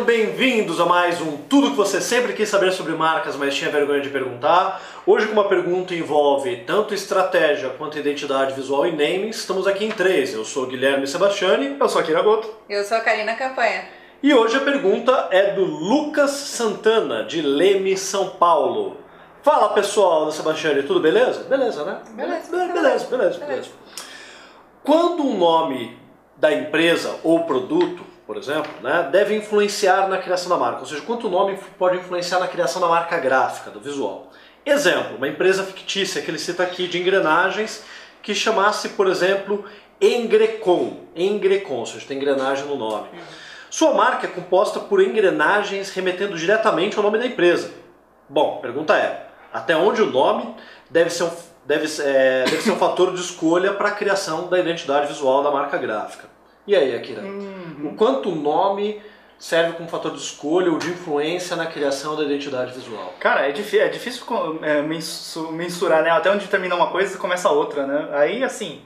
Sejam bem-vindos a mais um Tudo que você sempre quis saber sobre marcas, mas tinha vergonha de perguntar. Hoje com uma pergunta envolve tanto estratégia quanto identidade visual e naming. Estamos aqui em três. Eu sou Guilherme Sebastiani. Eu sou Akira Goto. Eu sou a Karina Campanha. E hoje a pergunta é do Lucas Santana, de Leme, São Paulo. Fala pessoal da Sebastiani, tudo beleza? Beleza, né? Beleza. Beleza, beleza, beleza. beleza. Quando o nome da empresa ou produto, por exemplo, né, deve influenciar na criação da marca, ou seja, quanto o nome pode influenciar na criação da marca gráfica, do visual. Exemplo, uma empresa fictícia que ele cita aqui de engrenagens que chamasse, por exemplo, Engrecon. Engrecon, ou seja, tem engrenagem no nome. Sua marca é composta por engrenagens remetendo diretamente ao nome da empresa. Bom, pergunta é, até onde o nome deve ser um, deve, é, deve ser um fator de escolha para a criação da identidade visual da marca gráfica? E aí, Akira? Uhum. O quanto o nome serve como fator de escolha ou de influência na criação da identidade visual? Cara, é, é difícil é, mensu- mensurar, né? Até onde termina uma coisa começa outra, né? Aí, assim,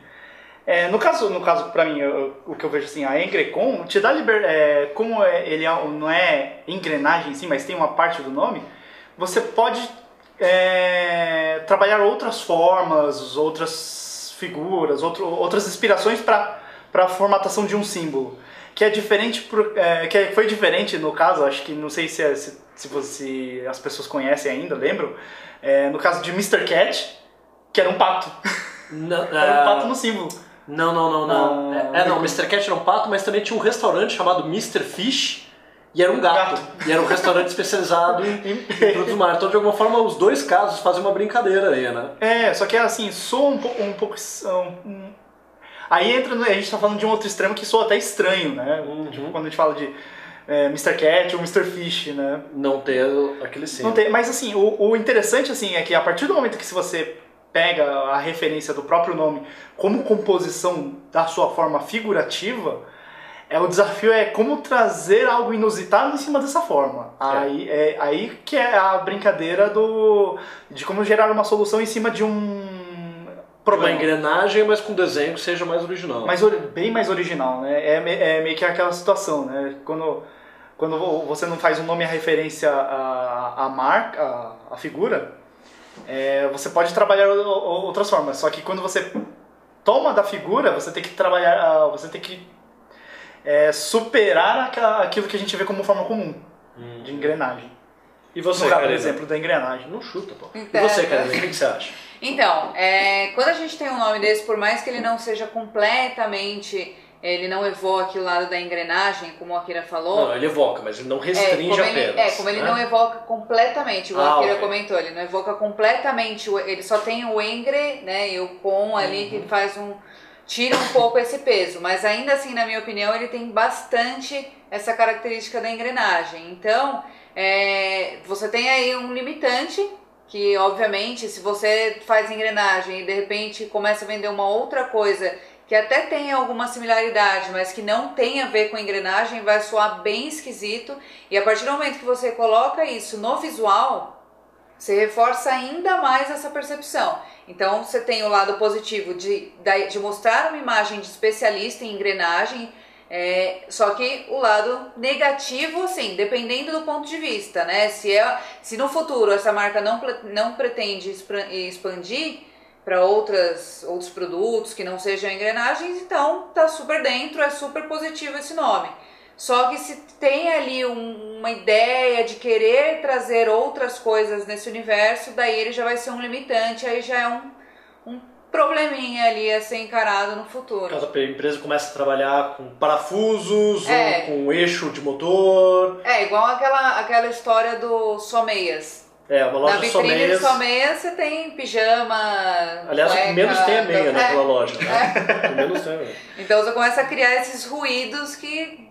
é, no caso, no caso para mim, eu- o que eu vejo assim, a Engrecon te dá liberdade, como é- ele é- não é engrenagem em si, mas tem uma parte do nome, você pode é, trabalhar outras formas, outras figuras, outro, outras inspirações para a formatação de um símbolo. Que é diferente, pro- é, que foi diferente no caso, acho que não sei se, é- se, se você, as pessoas conhecem ainda, lembram? É, no caso de Mr. Cat, que era um pato. Não, Era um pato no símbolo. não, não, não. não. Ah, é, é, não, Mr. Cat era um pato, mas também tinha um restaurante chamado Mr. Fish e era um gato. Gato. E era um restaurante especializado em, em produtos do mar. Então, de alguma forma, os dois casos fazem uma brincadeira aí, né? É, só que assim, soa um pouco. Um pouco um- Aí entra. A gente tá falando de um outro extremo que soa até estranho, né? Uhum. Tipo, quando a gente fala de é, Mr. Cat ou Mr. Fish, né? Não ter aquele sim. Não mas assim, o, o interessante assim é que a partir do momento que se você pega a referência do próprio nome como composição da sua forma figurativa, é o desafio é como trazer algo inusitado em cima dessa forma. É. Aí é aí que é a brincadeira do de como gerar uma solução em cima de um Uma problema. engrenagem, mas com desenho que seja mais original. ori- bem mais original, né? É, é meio que aquela situação, né? Quando, quando vo- você não faz um nome a referência à, à marca, à, à figura, é, você pode trabalhar o- o- outras formas. Só que quando você toma da figura, você tem que trabalhar, ah, você tem que é, superar aquilo que a gente vê como forma comum de engrenagem. E No você, caso, por exemplo, da engrenagem. Não chuta, pô. E você, Karina, o que, que você acha? Então, é, quando a gente tem um nome desse, por mais que ele não seja completamente, ele não evoque o lado da engrenagem, como o Akira falou. Não, ele evoca, mas ele não é, restringe ele, apenas. é, como ele né? não evoca completamente, igual Ah, Akira ok. comentou, ele não evoca completamente, o- ele só tem o engre, né, e o com ali Uhum. que faz um tira um pouco esse peso, mas ainda assim, na minha opinião, ele tem bastante essa característica da engrenagem. Então, é, você tem aí um limitante que, obviamente, se você faz engrenagem e de repente começa a vender uma outra coisa que até tem alguma similaridade, mas que não tem a ver com engrenagem, vai soar bem esquisito. E a partir do momento que você coloca isso no visual, você reforça ainda mais essa percepção. Então você tem o lado positivo de, de mostrar uma imagem de especialista em engrenagem, é, só que o lado negativo, assim, dependendo do ponto de vista, né? Se, é, se no futuro essa marca não, não pretende expandir para outras outros produtos que não sejam engrenagens, então tá super dentro, é super positivo esse nome. Só que se tem ali um- uma ideia de querer trazer outras coisas nesse universo, daí ele já vai ser um limitante, aí já é um probleminha ali a ser encarado no futuro. Caso a empresa comece a trabalhar com parafusos É. ou com eixo de motor. É, igual aquela, aquela história do só meias. É, uma Na loja de vitrine de someias. só meias você tem pijama. Aliás, o que cueca, menos tem é meia é. naquela loja. Né? Que menos tem é meia. Então você começa a criar esses ruídos que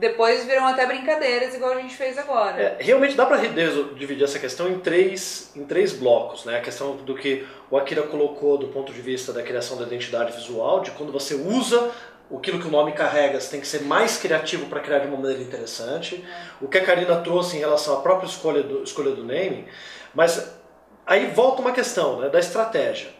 depois viram até brincadeiras, igual a gente fez agora. É, realmente dá para dividir essa questão em três, em três blocos. Né? A questão do que o Akira colocou do ponto de vista da criação da identidade visual, de quando você usa aquilo que o nome carrega, você tem que ser mais criativo para criar de uma maneira interessante. O que a Karina trouxe em relação à própria escolha do, escolha do naming. Mas aí volta uma questão né, da estratégia.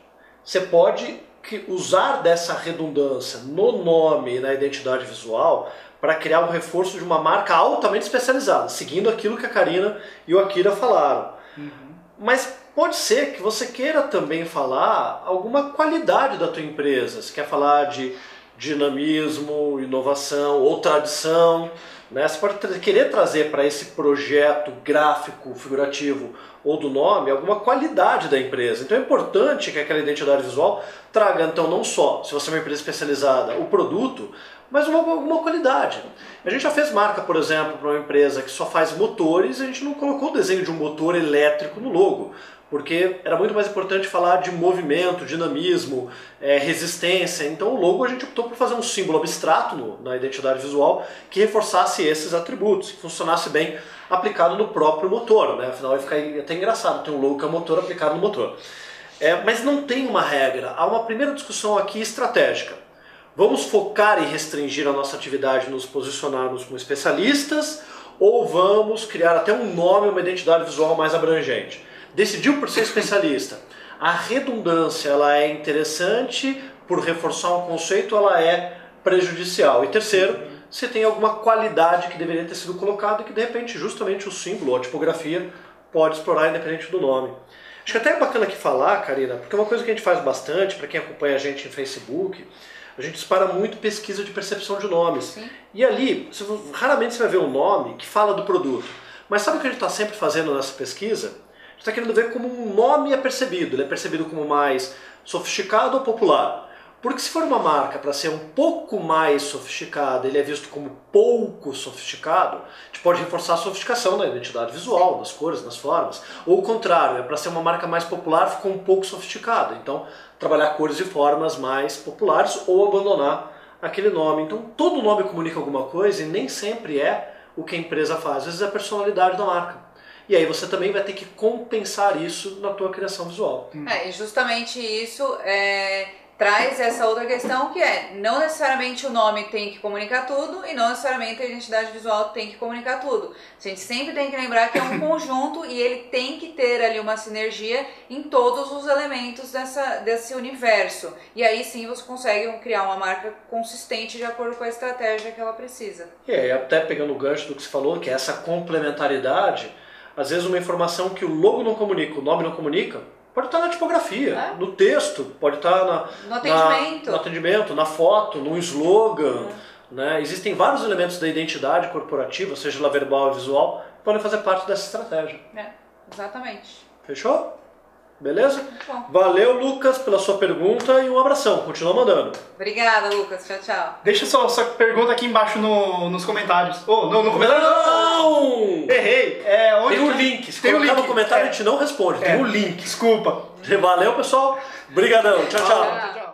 Você pode usar dessa redundância no nome e na identidade visual para criar um reforço de uma marca altamente especializada, seguindo aquilo que a Karina e o Akira falaram. Uhum. Mas pode ser que você queira também falar alguma qualidade da tua empresa. Você quer falar de dinamismo, inovação ou tradição. Né? Você pode querer trazer para esse projeto gráfico, figurativo ou do nome alguma qualidade da empresa. Então é importante que aquela identidade visual traga, então, não só, se você é uma empresa especializada, o produto, mas uma, alguma qualidade. A gente já fez marca, por exemplo, para uma empresa que só faz motores, a gente não colocou o desenho de um motor elétrico no logo porque era muito mais importante falar de movimento, dinamismo, é, resistência. Então o logo a gente optou por fazer um símbolo abstrato no, na identidade visual que reforçasse esses atributos, que funcionasse bem aplicado no próprio motor. Né? Afinal vai ficar até engraçado ter um que é motor aplicado no motor. É, mas não tem uma regra. Há uma primeira discussão aqui estratégica. Vamos focar e restringir a nossa atividade, nos posicionarmos como especialistas, ou vamos criar até um nome, uma identidade visual mais abrangente? decidiu por ser especialista. A redundância ela é interessante, por reforçar um conceito ela é prejudicial. E terceiro, se tem alguma qualidade que deveria ter sido colocada e que de repente justamente o símbolo ou a tipografia pode explorar independente do nome. Acho que até é bacana aqui falar, Karina, porque é uma coisa que a gente faz bastante, para quem acompanha a gente em Facebook, a gente dispara muito pesquisa de percepção de nomes. Sim. E ali, você, raramente você vai ver um nome que fala do produto. Mas sabe o que a gente está sempre fazendo nessa pesquisa? está querendo ver como um nome é percebido. Ele é percebido como mais sofisticado ou popular. Porque se for uma marca para ser um pouco mais sofisticada, ele é visto como pouco sofisticado, a gente pode reforçar a sofisticação na identidade visual, nas cores, nas formas. Ou o contrário, é para ser uma marca mais popular, ficou um pouco sofisticado. Então, trabalhar cores e formas mais populares ou abandonar aquele nome. Então, todo nome comunica alguma coisa e nem sempre é o que a empresa faz, às vezes é a personalidade da marca. E aí você também vai ter que compensar isso na tua criação visual. É, e justamente isso é, traz essa outra questão que é, não necessariamente o nome tem que comunicar tudo e não necessariamente a identidade visual tem que comunicar tudo. A gente sempre tem que lembrar que é um conjunto e ele tem que ter ali uma sinergia em todos os elementos dessa, desse universo. E aí sim você consegue criar uma marca consistente de acordo com a estratégia que ela precisa. E aí, até pegando o gancho do que você falou, que é essa complementaridade às vezes uma informação que o logo não comunica, o nome não comunica, pode estar na tipografia, é. no texto, pode estar na, no, atendimento. Na, no atendimento, na foto, no slogan. É. Né? Existem vários elementos da identidade corporativa, seja ela verbal ou visual, que podem fazer parte dessa estratégia. É, exatamente. Fechou? Beleza? Valeu, Lucas, pela sua pergunta e um abração. Continua mandando. Obrigada, Lucas. Tchau, tchau. Deixa sua, sua pergunta aqui embaixo no, nos comentários. Oh, não, no comentário. Não! Errei. É, onde tem o um link. Se tem colocar um link. no comentário, é. a gente não responde. Tem o é. um link. Desculpa. Valeu, pessoal. Obrigadão. tchau. tchau. tchau, tchau.